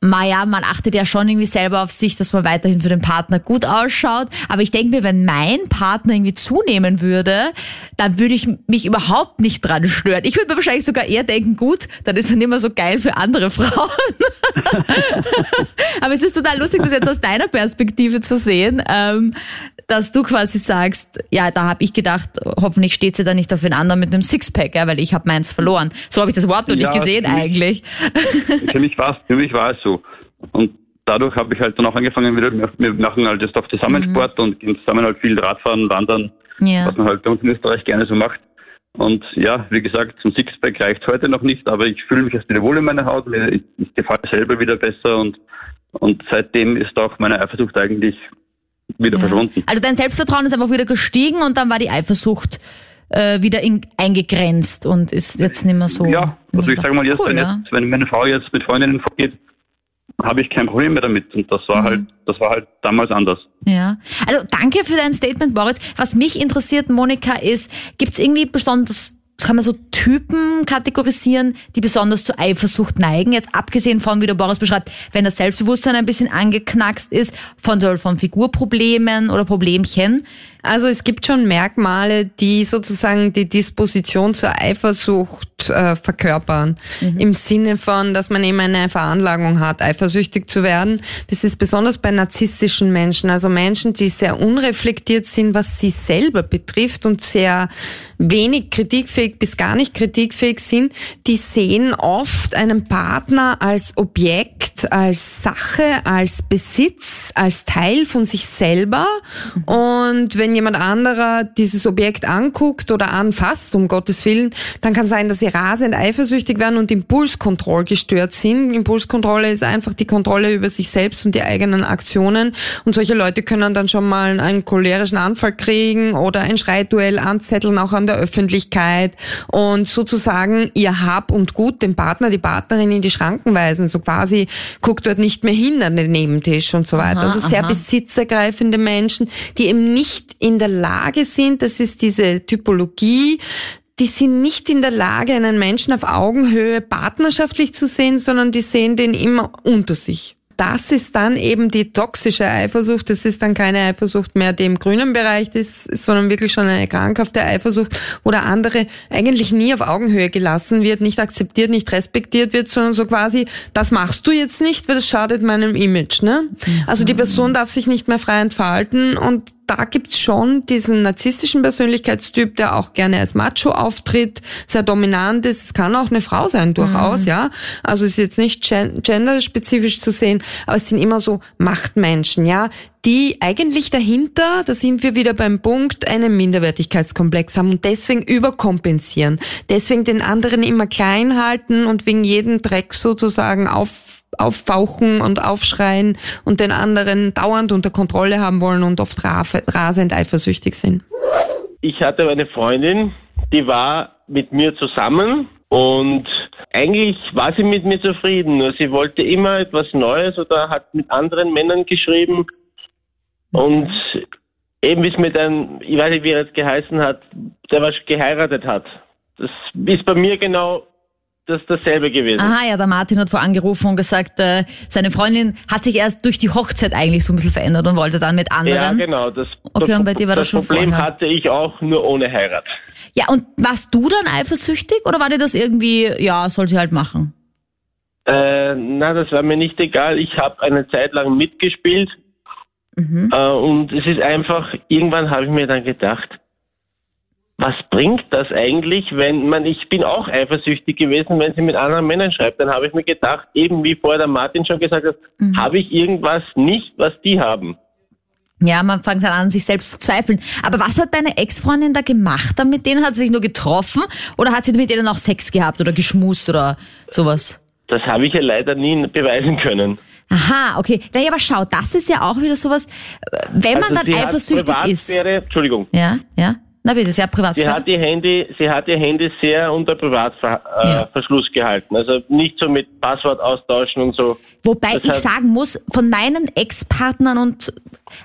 Maja, man achtet ja schon irgendwie selber auf sich, dass man weiterhin für den Partner gut ausschaut. Aber ich denke mir, wenn mein Partner irgendwie zunehmen würde, dann würde ich mich überhaupt nicht dran stören. Ich würde mir wahrscheinlich sogar eher denken, gut, dann ist er nicht mehr so geil für andere Frauen. Aber es ist total lustig, das jetzt aus deiner Perspektive zu sehen, ähm, dass du quasi sagst, ja, da habe ich gedacht, hoffentlich steht sie da nicht auf den anderen mit einem Sixpack, ja, weil ich habe meins verloren. So habe ich das überhaupt noch ja, nicht gesehen für mich, eigentlich. Für mich war es, für so. Und dadurch habe ich halt dann auch angefangen, wieder, wir machen halt jetzt auch zusammen mhm. Sport und gehen zusammen halt viel Radfahren, Wandern, ja. was man halt bei uns in Österreich gerne so macht. Und ja, wie gesagt, zum Sixpack reicht heute noch nicht, aber ich fühle mich erst wieder wohl in meiner Haut, ich, ich gefalle selber wieder besser und, und seitdem ist auch meine Eifersucht eigentlich wieder ja. verschwunden. Also dein Selbstvertrauen ist einfach wieder gestiegen und dann war die Eifersucht äh, wieder in, eingegrenzt und ist jetzt nicht mehr so. Ja, also ich sage mal jetzt, cool, wenn, ja. jetzt, wenn meine Frau jetzt mit Freundinnen vorgeht, habe ich kein Problem mehr damit. Und das war mhm. halt, das war halt damals anders. Ja. Also danke für dein Statement, Boris. Was mich interessiert, Monika, ist, gibt es irgendwie besonders kann man so Typen kategorisieren, die besonders zur Eifersucht neigen. Jetzt abgesehen von, wie der Boris beschreibt, wenn das Selbstbewusstsein ein bisschen angeknackst ist, von, von Figurproblemen oder Problemchen. Also es gibt schon Merkmale, die sozusagen die Disposition zur Eifersucht äh, verkörpern. Mhm. Im Sinne von, dass man eben eine Veranlagung hat, eifersüchtig zu werden. Das ist besonders bei narzisstischen Menschen, also Menschen, die sehr unreflektiert sind, was sie selber betrifft und sehr wenig kritikfähig bis gar nicht kritikfähig sind, die sehen oft einen Partner als Objekt, als Sache, als Besitz, als Teil von sich selber. Und wenn jemand anderer dieses Objekt anguckt oder anfasst, um Gottes Willen, dann kann sein, dass sie rasend eifersüchtig werden und Impulskontroll gestört sind. Impulskontrolle ist einfach die Kontrolle über sich selbst und die eigenen Aktionen. Und solche Leute können dann schon mal einen cholerischen Anfall kriegen oder ein Schreituell anzetteln, auch an der Öffentlichkeit und sozusagen ihr Hab und Gut dem Partner, die Partnerin in die Schranken weisen. So quasi guckt dort nicht mehr hin an den Nebentisch und so weiter. Aha, also sehr aha. besitzergreifende Menschen, die eben nicht in der Lage sind, das ist diese Typologie, die sind nicht in der Lage, einen Menschen auf Augenhöhe partnerschaftlich zu sehen, sondern die sehen den immer unter sich das ist dann eben die toxische Eifersucht. Das ist dann keine Eifersucht mehr, die im grünen Bereich ist, sondern wirklich schon eine krankhafte Eifersucht, wo der andere eigentlich nie auf Augenhöhe gelassen wird, nicht akzeptiert, nicht respektiert wird, sondern so quasi, das machst du jetzt nicht, weil das schadet meinem Image. Ne? Also die Person darf sich nicht mehr frei entfalten und da gibt's schon diesen narzisstischen Persönlichkeitstyp, der auch gerne als Macho auftritt, sehr dominant ist. Es kann auch eine Frau sein, durchaus, mhm. ja. Also ist jetzt nicht genderspezifisch zu sehen, aber es sind immer so Machtmenschen, ja, die eigentlich dahinter, da sind wir wieder beim Punkt, einen Minderwertigkeitskomplex haben und deswegen überkompensieren. Deswegen den anderen immer klein halten und wegen jedem Dreck sozusagen auf auffauchen und aufschreien und den anderen dauernd unter Kontrolle haben wollen und oft rasend eifersüchtig sind. Ich hatte eine Freundin, die war mit mir zusammen und eigentlich war sie mit mir zufrieden, nur sie wollte immer etwas Neues oder hat mit anderen Männern geschrieben. Und eben es mit einem, ich weiß nicht, wie er es geheißen hat, der was geheiratet hat. Das ist bei mir genau das dasselbe gewesen. Aha, ja, der Martin hat vor angerufen und gesagt, äh, seine Freundin hat sich erst durch die Hochzeit eigentlich so ein bisschen verändert und wollte dann mit anderen. Ja, genau. Das, Okay, das, und bei dir war das schon Problem vorher. hatte ich auch nur ohne Heirat. Ja, und warst du dann eifersüchtig oder war dir das irgendwie, ja, soll sie halt machen? Äh, na, das war mir nicht egal. Ich habe eine Zeit lang mitgespielt Mhm. äh, und es ist einfach, irgendwann habe ich mir dann gedacht, was bringt das eigentlich, wenn man, ich bin auch eifersüchtig gewesen, wenn sie mit anderen Männern schreibt, dann habe ich mir gedacht, eben wie vorher der Martin schon gesagt hat, Mhm. habe ich irgendwas nicht, was die haben. Ja, man fängt dann an, sich selbst zu zweifeln. Aber was hat deine Ex-Freundin da gemacht dann mit denen? Hat sie sich nur getroffen oder hat sie mit denen auch Sex gehabt oder geschmust oder sowas? Das habe ich ja leider nie beweisen können. Aha, okay. Naja, aber schau, das ist ja auch wieder sowas, äh, wenn man Also dann sie hat eifersüchtig ist. Entschuldigung. Ja, ja. Na bitte, sehr Sie Privatsphäre. hat ihr Handy, sie hat ihr Handy sehr unter Privatverschluss äh, Ja. Gehalten. Also nicht so mit Passwort austauschen und so. Wobei ich Deshalb- sagen muss, von meinen Ex-Partnern und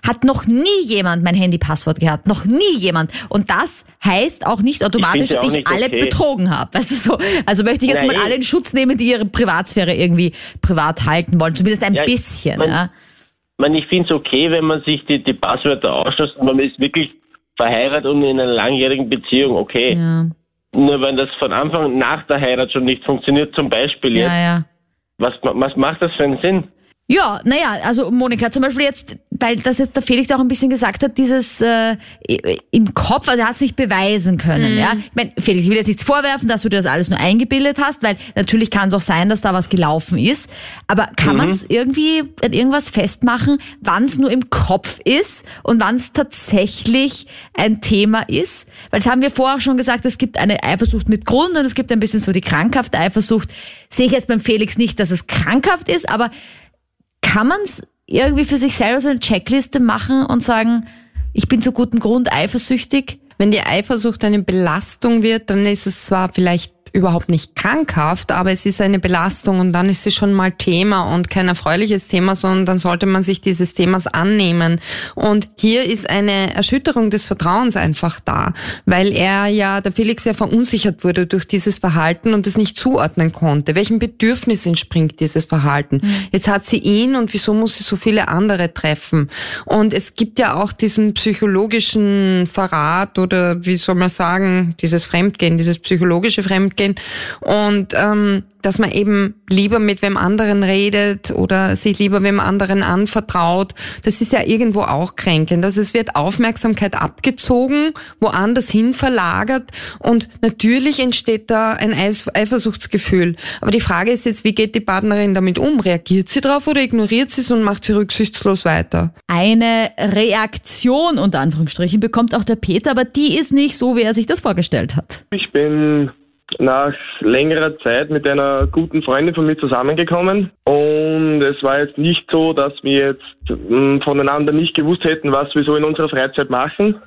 hat noch nie jemand mein Handy-Passwort gehabt. Noch nie jemand. Und das heißt auch nicht automatisch, dass ich nicht alle okay. betrogen habe. Du, so. Also möchte ich jetzt Ja, mal eh. alle in Schutz nehmen, die ihre Privatsphäre irgendwie privat halten wollen. Zumindest ein Ja, bisschen. man- ja. Ich meine, ich finde es okay, wenn man sich die, die Passwörter ausschließt und man ist wirklich verheiratet und in einer langjährigen Beziehung, okay. Ja, Nur wenn das von Anfang nach der Heirat schon nicht funktioniert, zum Beispiel jetzt, ja, ja. was, was macht das für einen Sinn? Ja, naja, also Monika, zum Beispiel jetzt, weil das jetzt der Felix auch ein bisschen gesagt hat, dieses äh, im Kopf, also er hat es nicht beweisen können, ja. Ich mein, Felix, ich will jetzt nichts vorwerfen, dass du dir das alles nur eingebildet hast, weil natürlich kann es auch sein, dass da was gelaufen ist. Aber kann man es irgendwie an irgendwas festmachen, wann es nur im Kopf ist und wann es tatsächlich ein Thema ist? Weil das haben wir vorher schon gesagt, es gibt eine Eifersucht mit Grund und es gibt ein bisschen so die krankhafte Eifersucht. Sehe ich jetzt beim Felix nicht, dass es krankhaft ist, aber kann man es irgendwie für sich selber so eine Checkliste machen und sagen, ich bin zu gutem Grund eifersüchtig? Wenn die Eifersucht eine Belastung wird, dann ist es zwar vielleicht überhaupt nicht krankhaft, aber es ist eine Belastung und dann ist sie schon mal Thema und kein erfreuliches Thema, sondern dann sollte man sich dieses Themas annehmen. Und hier ist eine Erschütterung des Vertrauens einfach da, weil er ja, der Felix ja verunsichert wurde durch dieses Verhalten und es nicht zuordnen konnte. Welchem Bedürfnis entspringt dieses Verhalten? Jetzt hat sie ihn und wieso muss sie so viele andere treffen? Und es gibt ja auch diesen psychologischen Verrat oder wie soll man sagen, dieses Fremdgehen, dieses psychologische Fremdgehen und ähm, dass man eben lieber mit wem anderen redet oder sich lieber wem anderen anvertraut, das ist ja irgendwo auch kränkend. Also es wird Aufmerksamkeit abgezogen, woanders hin verlagert und natürlich entsteht da ein Eifersuchtsgefühl. Aber die Frage ist jetzt, wie geht die Partnerin damit um? Reagiert sie drauf oder ignoriert sie es und macht sie rücksichtslos weiter? Eine Reaktion unter Anführungsstrichen bekommt auch der Peter, aber die ist nicht so, wie er sich das vorgestellt hat. Ich bin nach längerer Zeit mit einer guten Freundin von mir zusammengekommen. Und es war jetzt nicht so, dass wir jetzt mh, voneinander nicht gewusst hätten, was wir so in unserer Freizeit machen.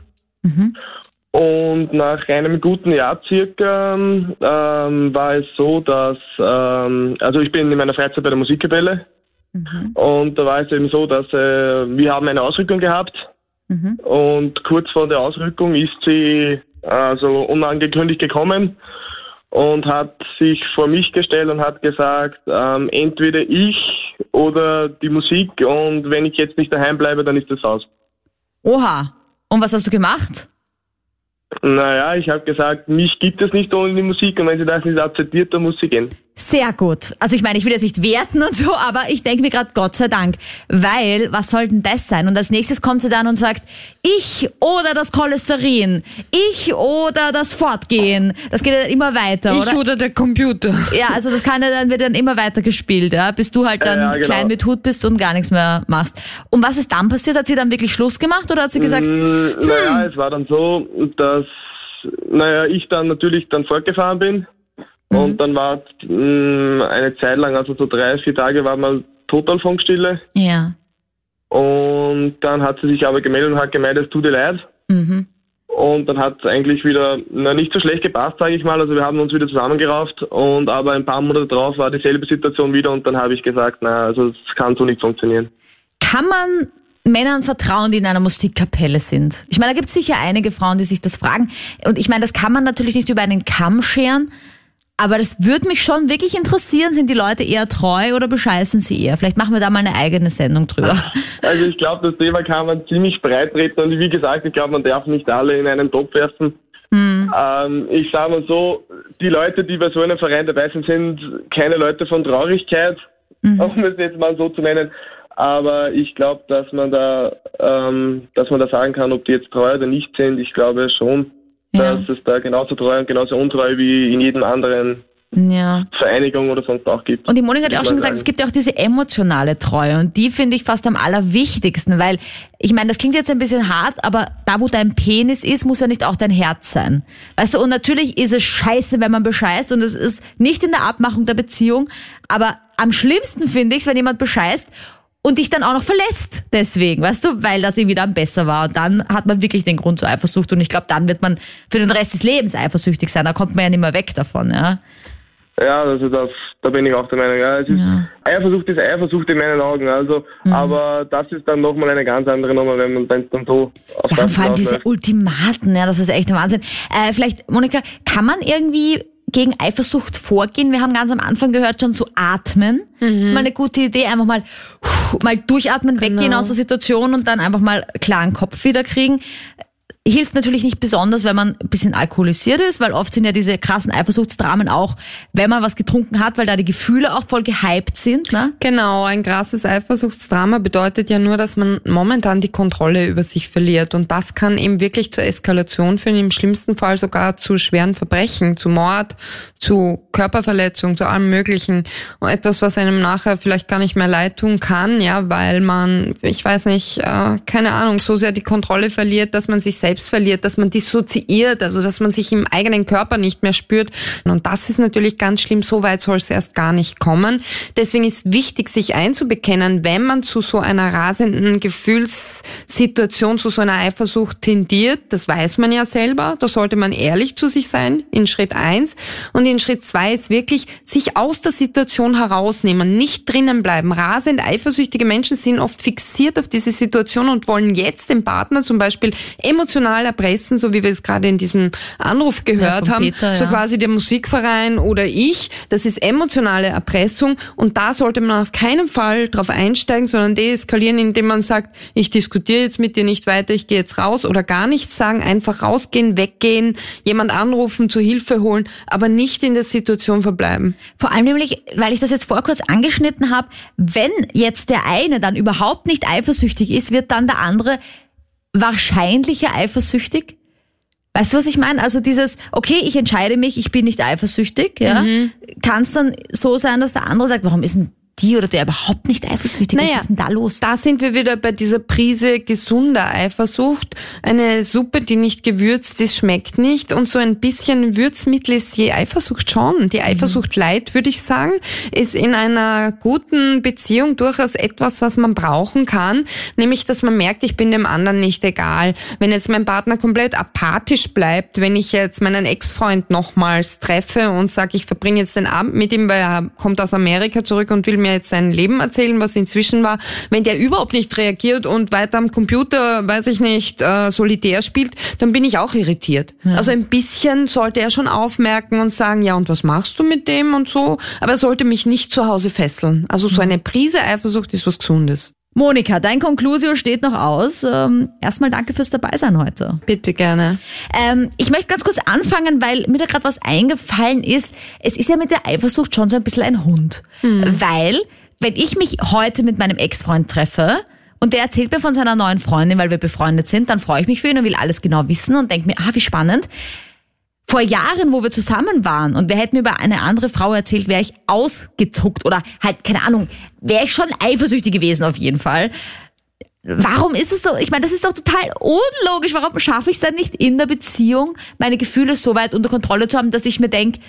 Und nach einem guten Jahr circa ähm, war es so, dass, ähm, also ich bin in meiner Freizeit bei der Musikkapelle. Und da war es eben so, dass äh, wir haben eine Ausrückung gehabt. Und kurz vor der Ausrückung ist sie also unangekündigt gekommen und hat sich vor mich gestellt und hat gesagt, ähm, entweder ich oder die Musik und wenn ich jetzt nicht daheim bleibe, dann ist das aus. Oha. Und was hast du gemacht? Naja, ich habe gesagt, mich gibt es nicht ohne die Musik und wenn sie das nicht akzeptiert, dann muss sie gehen. Sehr gut. Also ich meine, ich will jetzt nicht werten und so, aber ich denke mir gerade Gott sei Dank, weil was soll denn das sein? Und als nächstes kommt sie dann und sagt, ich oder das Cholesterin, ich oder das Fortgehen. Das geht ja dann immer weiter, Ich oder? oder der Computer. Ja, also das kann ja dann wird dann immer weiter gespielt, ja, bis du halt dann Ja, ja, genau. klein mit Hut bist und gar nichts mehr machst. Und was ist dann passiert? Hat sie dann wirklich Schluss gemacht oder hat sie gesagt, Mm, Naja, es war dann so, dass naja, ich dann natürlich dann fortgefahren bin und dann war mh, eine Zeit lang, also so drei, vier Tage war mal total Funkstille ja, und dann hat sie sich aber gemeldet und hat gemeint, es tut ihr leid mhm. und dann hat es eigentlich wieder na, nicht so schlecht gepasst, sage ich mal. Also wir haben uns wieder zusammengerauft und aber ein paar Monate drauf war dieselbe Situation wieder und dann habe ich gesagt, na, also es kann so nicht funktionieren. Kann man Männern vertrauen, die in einer Musikkapelle sind? Ich meine, da gibt es sicher einige Frauen, die sich das fragen. Und ich meine, das kann man natürlich nicht über einen Kamm scheren. Aber das würde mich schon wirklich interessieren, sind die Leute eher treu oder bescheißen sie eher? Vielleicht machen wir da mal eine eigene Sendung drüber. Also ich glaube, das Thema kann man ziemlich breit treten und wie gesagt, ich glaube, man darf nicht alle in einen Topf werfen. Hm. Ähm, ich sage mal so, die Leute, die bei so einem Verein dabei sind, sind keine Leute von Traurigkeit, Mhm. um es jetzt mal so zu nennen. Aber ich glaube, dass man da, ähm, dass man da sagen kann, ob die jetzt treu oder nicht sind. Ich glaube schon, Ja. dass es da genauso treu und genauso untreu wie in jedem anderen Ja. Vereinigung oder sonst auch gibt. Und die Monika hat ja auch schon gesagt, sagen. es gibt ja auch diese emotionale Treue und die finde ich fast am allerwichtigsten, weil ich meine, das klingt jetzt ein bisschen hart, aber da, wo dein Penis ist, muss ja nicht auch dein Herz sein. Weißt du, und natürlich ist es scheiße, wenn man bescheißt und es ist nicht in der Abmachung der Beziehung, aber am schlimmsten finde ich es, wenn jemand bescheißt und dich dann auch noch verletzt deswegen, weißt du, weil das irgendwie dann besser war. Und dann hat man wirklich den Grund zur Eifersucht und ich glaube, dann wird man für den Rest des Lebens eifersüchtig sein. Da kommt man ja nicht mehr weg davon, ja. Ja, also das, da bin ich auch der Meinung. Ja, es ist, Eifersucht ist Eifersucht in meinen Augen. Also, Mhm. aber das ist dann nochmal eine ganz andere Nummer, wenn man es dann so auf Ja, und vor allem diese. Ultimaten, ja, das ist echt der Wahnsinn. Äh, vielleicht, Monika, kann man irgendwie gegen Eifersucht vorgehen? Wir haben ganz am Anfang gehört, schon zu atmen. Das ist mal eine gute Idee, einfach mal, mal durchatmen, weggehen aus der Situation und dann einfach mal klaren Kopf wieder kriegen. Hilft natürlich nicht besonders, wenn man ein bisschen alkoholisiert ist, weil oft sind ja diese krassen Eifersuchtsdramen auch, wenn man was getrunken hat, weil da die Gefühle auch voll gehypt sind. Ne? Genau, ein krasses Eifersuchtsdrama bedeutet ja nur, dass man momentan die Kontrolle über sich verliert. Und das kann eben wirklich zur Eskalation führen, im schlimmsten Fall sogar zu schweren Verbrechen, zu Mord, zu Körperverletzung, zu allem Möglichen. Und etwas, was einem nachher vielleicht gar nicht mehr leid tun kann, ja, weil man, ich weiß nicht, äh, keine Ahnung, so sehr die Kontrolle verliert, dass man sich selbst verliert, dass man dissoziiert, also dass man sich im eigenen Körper nicht mehr spürt. Und das ist natürlich ganz schlimm, so weit soll es erst gar nicht kommen. Deswegen ist wichtig, sich einzubekennen, wenn man zu so einer rasenden Gefühlssituation, zu so einer Eifersucht tendiert, das weiß man ja selber, da sollte man ehrlich zu sich sein, in Schritt eins. Und in Schritt zwei ist wirklich, sich aus der Situation herausnehmen, nicht drinnen bleiben. Rasend eifersüchtige Menschen sind oft fixiert auf diese Situation und wollen jetzt den Partner zum Beispiel emotional erpressen, so wie wir es gerade in diesem Anruf gehört von haben. Peter, so ja. quasi der Musikverein oder ich. Das ist emotionale Erpressung und da sollte man auf keinen Fall drauf einsteigen, sondern deeskalieren, indem man sagt, ich diskutiere jetzt mit dir nicht weiter, ich gehe jetzt raus oder gar nichts sagen, einfach rausgehen, weggehen, jemand anrufen, zur Hilfe holen, aber nicht in der Situation verbleiben. Vor allem nämlich, weil ich das jetzt vor kurz angeschnitten habe, wenn jetzt der eine dann überhaupt nicht eifersüchtig ist, wird dann der andere wahrscheinlicher eifersüchtig? Weißt du, was ich meine? Also dieses, okay, ich entscheide mich, ich bin nicht eifersüchtig, ja. Kann es dann so sein, dass der andere sagt, warum ist denn die oder der überhaupt nicht eifersüchtig? Naja, was ist denn da los? Da sind wir wieder bei dieser Prise gesunder Eifersucht. Eine Suppe, die nicht gewürzt ist, schmeckt nicht. Und so ein bisschen Würzmittel ist die Eifersucht schon. Die Eifersucht leid, würde ich sagen, ist in einer guten Beziehung durchaus etwas, was man brauchen kann. Nämlich, dass man merkt, ich bin dem anderen nicht egal. Wenn jetzt mein Partner komplett apathisch bleibt, wenn ich jetzt meinen Ex-Freund nochmals treffe und sage, ich verbringe jetzt den Abend mit ihm, weil er kommt aus Amerika zurück und will mir jetzt sein Leben erzählen, was inzwischen war, wenn der überhaupt nicht reagiert und weiter am Computer, weiß ich nicht, äh, solitär spielt, dann bin ich auch irritiert. Also ein bisschen sollte er schon aufmerken und sagen, ja, und was machst du mit dem und so, aber er sollte mich nicht zu Hause fesseln. Also so eine Prise Eifersucht ist was Gesundes. Monika, dein Conclusio steht noch aus. Ähm, erstmal danke fürs Dabeisein heute. Bitte gerne. Ähm, ich möchte ganz kurz anfangen, weil mir da gerade was eingefallen ist. Es ist ja mit der Eifersucht schon so ein bisschen ein Hund. Weil, wenn ich mich heute mit meinem Ex-Freund treffe und der erzählt mir von seiner neuen Freundin, weil wir befreundet sind, dann freue ich mich für ihn und will alles genau wissen und denke mir, ah, wie spannend. Vor Jahren, wo wir zusammen waren und wer hätte mir über eine andere Frau erzählt, wäre ich ausgezuckt oder halt, keine Ahnung, wäre ich schon eifersüchtig gewesen auf jeden Fall. Warum ist es so? Ich meine, das ist doch total unlogisch. Warum schaffe ich es dann nicht in der Beziehung, meine Gefühle so weit unter Kontrolle zu haben, dass ich mir denke,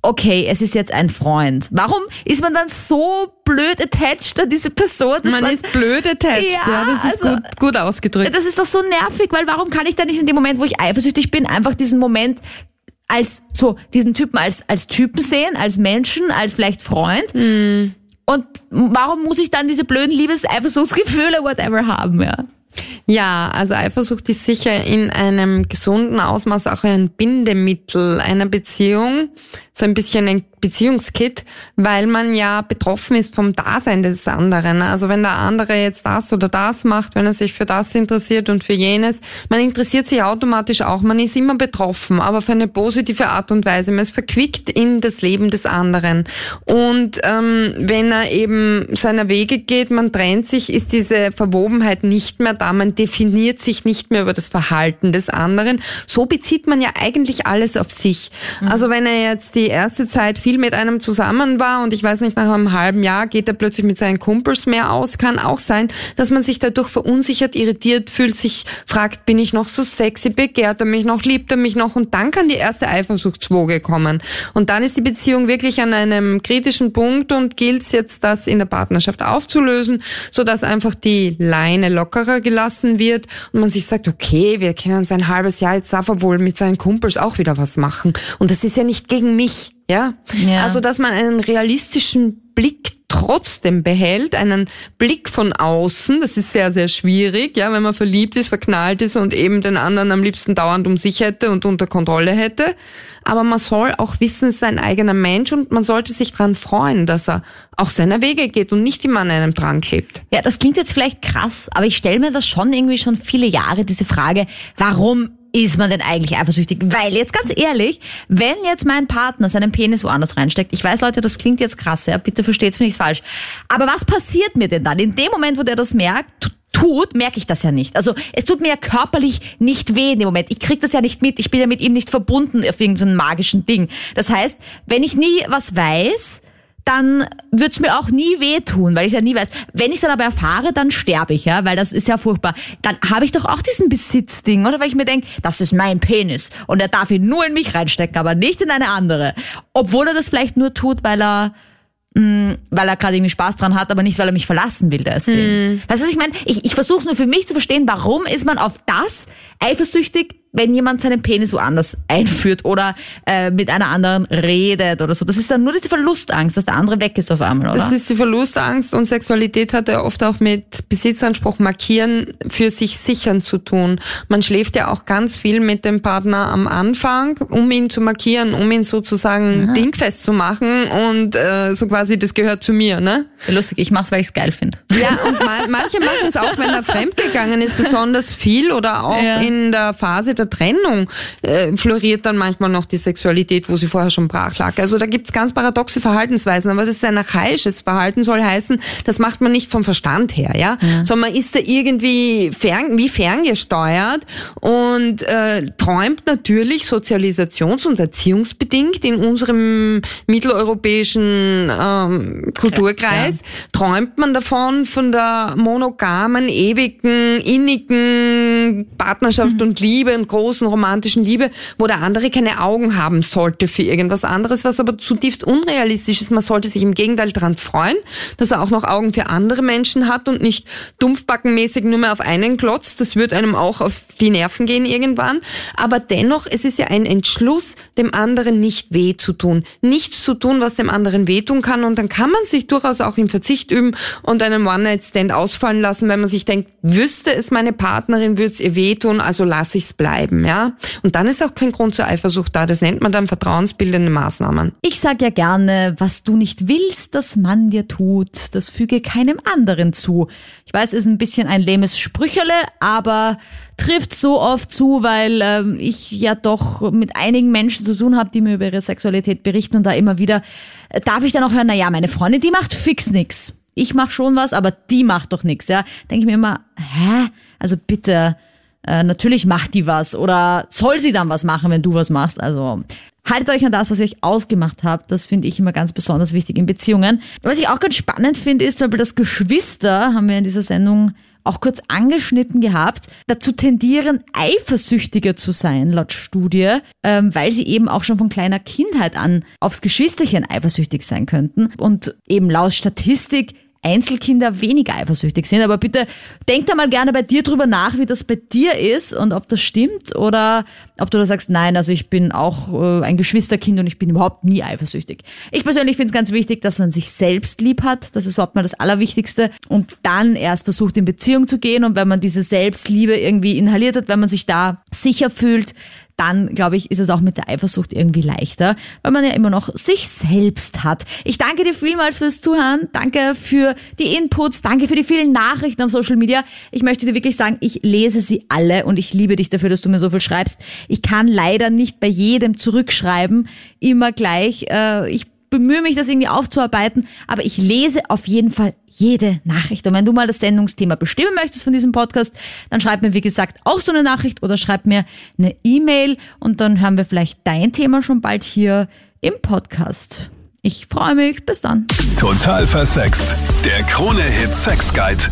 okay, es ist jetzt ein Freund. Warum ist man dann so blöd attached an diese Person? Man, man, ist blöd attached, ja, ja das ist also, gut, gut ausgedrückt. Das ist doch so nervig, weil warum kann ich dann nicht in dem Moment, wo ich eifersüchtig bin, einfach diesen Moment als so diesen Typen als als Typen sehen, als Menschen, als vielleicht Freund? Mm. Und warum muss ich dann diese blöden Liebes-Eifersuchtsgefühle, whatever, haben, ja? Ja, also Eifersucht ist sicher in einem gesunden Ausmaß auch ein Bindemittel einer Beziehung, so ein bisschen ein Beziehungskit, weil man ja betroffen ist vom Dasein des anderen. Also wenn der andere jetzt das oder das macht, wenn er sich für das interessiert und für jenes, man interessiert sich automatisch auch, man ist immer betroffen, aber für eine positive Art und Weise. Man ist verquickt in das Leben des anderen. Und ähm, wenn er eben seiner Wege geht, man trennt sich, ist diese Verwobenheit nicht mehr da, man definiert sich nicht mehr über das Verhalten des anderen. So bezieht man ja eigentlich alles auf sich. Mhm. Also wenn er jetzt die erste Zeit viel mit einem zusammen war und ich weiß nicht, nach einem halben Jahr geht er plötzlich mit seinen Kumpels mehr aus, kann auch sein, dass man sich dadurch verunsichert, irritiert fühlt, sich fragt, bin ich noch so sexy, begehrt er mich noch, liebt er mich noch und dann kann die erste Eifersuchtswoge kommen. Und dann ist die Beziehung wirklich an einem kritischen Punkt und gilt es jetzt, das in der Partnerschaft aufzulösen, sodass einfach die Leine lockerer gelassen wird und man sich sagt, okay, wir kennen uns ein halbes Jahr, jetzt darf er wohl mit seinen Kumpels auch wieder was machen. Und das ist ja nicht gegen mich. Ja? ja. Also, dass man einen realistischen Blick trotzdem behält, einen Blick von außen, das ist sehr, sehr schwierig, ja, wenn man verliebt ist, verknallt ist und eben den anderen am liebsten dauernd um sich hätte und unter Kontrolle hätte. Aber man soll auch wissen, es ist ein eigener Mensch und man sollte sich dran freuen, dass er auch seine Wege geht und nicht immer an einem dran klebt. Ja, das klingt jetzt vielleicht krass, aber ich stelle mir das schon irgendwie schon viele Jahre diese Frage, warum ist man denn eigentlich eifersüchtig? Weil jetzt ganz ehrlich, wenn jetzt mein Partner seinen Penis woanders reinsteckt, ich weiß Leute, das klingt jetzt krass, ja, bitte versteht's mir nicht falsch. Aber was passiert mir denn dann? In dem Moment, wo der das merkt, tut, merke ich das ja nicht. Also es tut mir ja körperlich nicht weh in dem Moment. Ich krieg das ja nicht mit. Ich bin ja mit ihm nicht verbunden auf irgendeinem so magischen Ding. Das heißt, wenn ich nie was weiß, dann wird's mir auch nie wehtun, weil ich ja nie weiß. Wenn ich dann aber erfahre, dann sterbe ich, ja, weil das ist ja furchtbar. Dann habe ich doch auch diesen Besitzding, oder? Weil ich mir denke, das ist mein Penis und er darf ihn nur in mich reinstecken, aber nicht in eine andere. Obwohl er das vielleicht nur tut, weil er mh, mm, weil er gerade irgendwie Spaß dran hat, aber nicht, weil er mich verlassen will deswegen. Mm. Weißt du, was ich meine? Ich, ich versuche nur für mich zu verstehen, warum ist man auf das eifersüchtig, wenn jemand seinen Penis woanders einführt oder äh, mit einer anderen redet oder so. Das ist dann nur diese Verlustangst, dass der andere weg ist auf einmal, oder? Das ist die Verlustangst und Sexualität hat ja oft auch mit Besitzanspruch markieren, für sich sichern zu tun. Man schläft ja auch ganz viel mit dem Partner am Anfang, um ihn zu markieren, um ihn sozusagen Aha. dingfest zu machen und äh, so quasi, das gehört zu mir, ne? Lustig, ich mach's, weil ich's geil finde. Ja, und man, manche machen es auch, wenn er fremdgegangen ist, besonders viel oder auch ja. in der Phase der Trennung äh, floriert dann manchmal noch die Sexualität, wo sie vorher schon brach lag. Also da gibt's ganz paradoxe Verhaltensweisen, aber das ist ein archaisches Verhalten, soll heißen, das macht man nicht vom Verstand her, ja, ja. sondern man ist da irgendwie fern, wie ferngesteuert und äh, träumt natürlich sozialisations- und erziehungsbedingt in unserem mitteleuropäischen ähm, Kulturkreis, ja. träumt man davon, von der monogamen, ewigen, innigen Partnerschaft mhm. und Liebe und großen romantischen Liebe, wo der andere keine Augen haben sollte für irgendwas anderes, was aber zutiefst unrealistisch ist. Man sollte sich im Gegenteil daran freuen, dass er auch noch Augen für andere Menschen hat und nicht dumpfbackenmäßig nur mehr auf einen Klotz. Das wird einem auch auf die Nerven gehen irgendwann. Aber dennoch, es ist ja ein Entschluss, dem anderen nicht weh zu tun. Nichts zu tun, was dem anderen wehtun kann. Und dann kann man sich durchaus auch im Verzicht üben und einen One-Night-Stand ausfallen lassen, wenn man sich denkt, wüsste es meine Partnerin, würde es ihr wehtun, also lasse ich es bleiben bleiben, ja. Und dann ist auch kein Grund zur Eifersucht da. Das nennt man dann vertrauensbildende Maßnahmen. Ich sage ja gerne, was du nicht willst, dass man dir tut, das füge keinem anderen zu. Ich weiß, es ist ein bisschen ein lehmes Sprücherle, aber trifft so oft zu, weil ähm, ich ja doch mit einigen Menschen zu tun habe, die mir über ihre Sexualität berichten und da immer wieder äh, darf ich dann auch hören, na ja, meine Freundin, die macht fix nix. Ich mach schon was, aber die macht doch nix, ja. Denke ich mir immer, hä? Also bitte, äh, natürlich macht die was oder soll sie dann was machen, wenn du was machst. Also haltet euch an das, was ihr euch ausgemacht habt. Das finde ich immer ganz besonders wichtig in Beziehungen. Was ich auch ganz spannend finde, ist zum Beispiel das Geschwister, haben wir in dieser Sendung auch kurz angeschnitten gehabt, dazu tendieren, eifersüchtiger zu sein, laut Studie, ähm, weil sie eben auch schon von kleiner Kindheit an aufs Geschwisterchen eifersüchtig sein könnten. Und eben laut Statistik Einzelkinder weniger eifersüchtig sind. Aber bitte denk da mal gerne bei dir drüber nach, wie das bei dir ist und ob das stimmt oder ob du da sagst, nein, also ich bin auch äh, ein Geschwisterkind und ich bin überhaupt nie eifersüchtig. Ich persönlich finde es ganz wichtig, dass man sich selbst lieb hat. Das ist überhaupt mal das Allerwichtigste. Und dann erst versucht, in Beziehung zu gehen. Und wenn man diese Selbstliebe irgendwie inhaliert hat, wenn man sich da sicher fühlt, dann glaube ich, ist es auch mit der Eifersucht irgendwie leichter, weil man ja immer noch sich selbst hat. Ich danke dir vielmals fürs Zuhören, danke für die Inputs, danke für die vielen Nachrichten auf Social Media. Ich möchte dir wirklich sagen, ich lese sie alle und ich liebe dich dafür, dass du mir so viel schreibst. Ich kann leider nicht bei jedem zurückschreiben, immer gleich. Äh, ich bemühe mich, das irgendwie aufzuarbeiten, aber ich lese auf jeden Fall jede Nachricht. Und wenn du mal das Sendungsthema bestimmen möchtest von diesem Podcast, dann schreib mir, wie gesagt, auch so eine Nachricht oder schreib mir eine E-Mail und dann haben wir vielleicht dein Thema schon bald hier im Podcast. Ich freue mich. Bis dann. Total versext. Der Krone-Hit Sex Guide.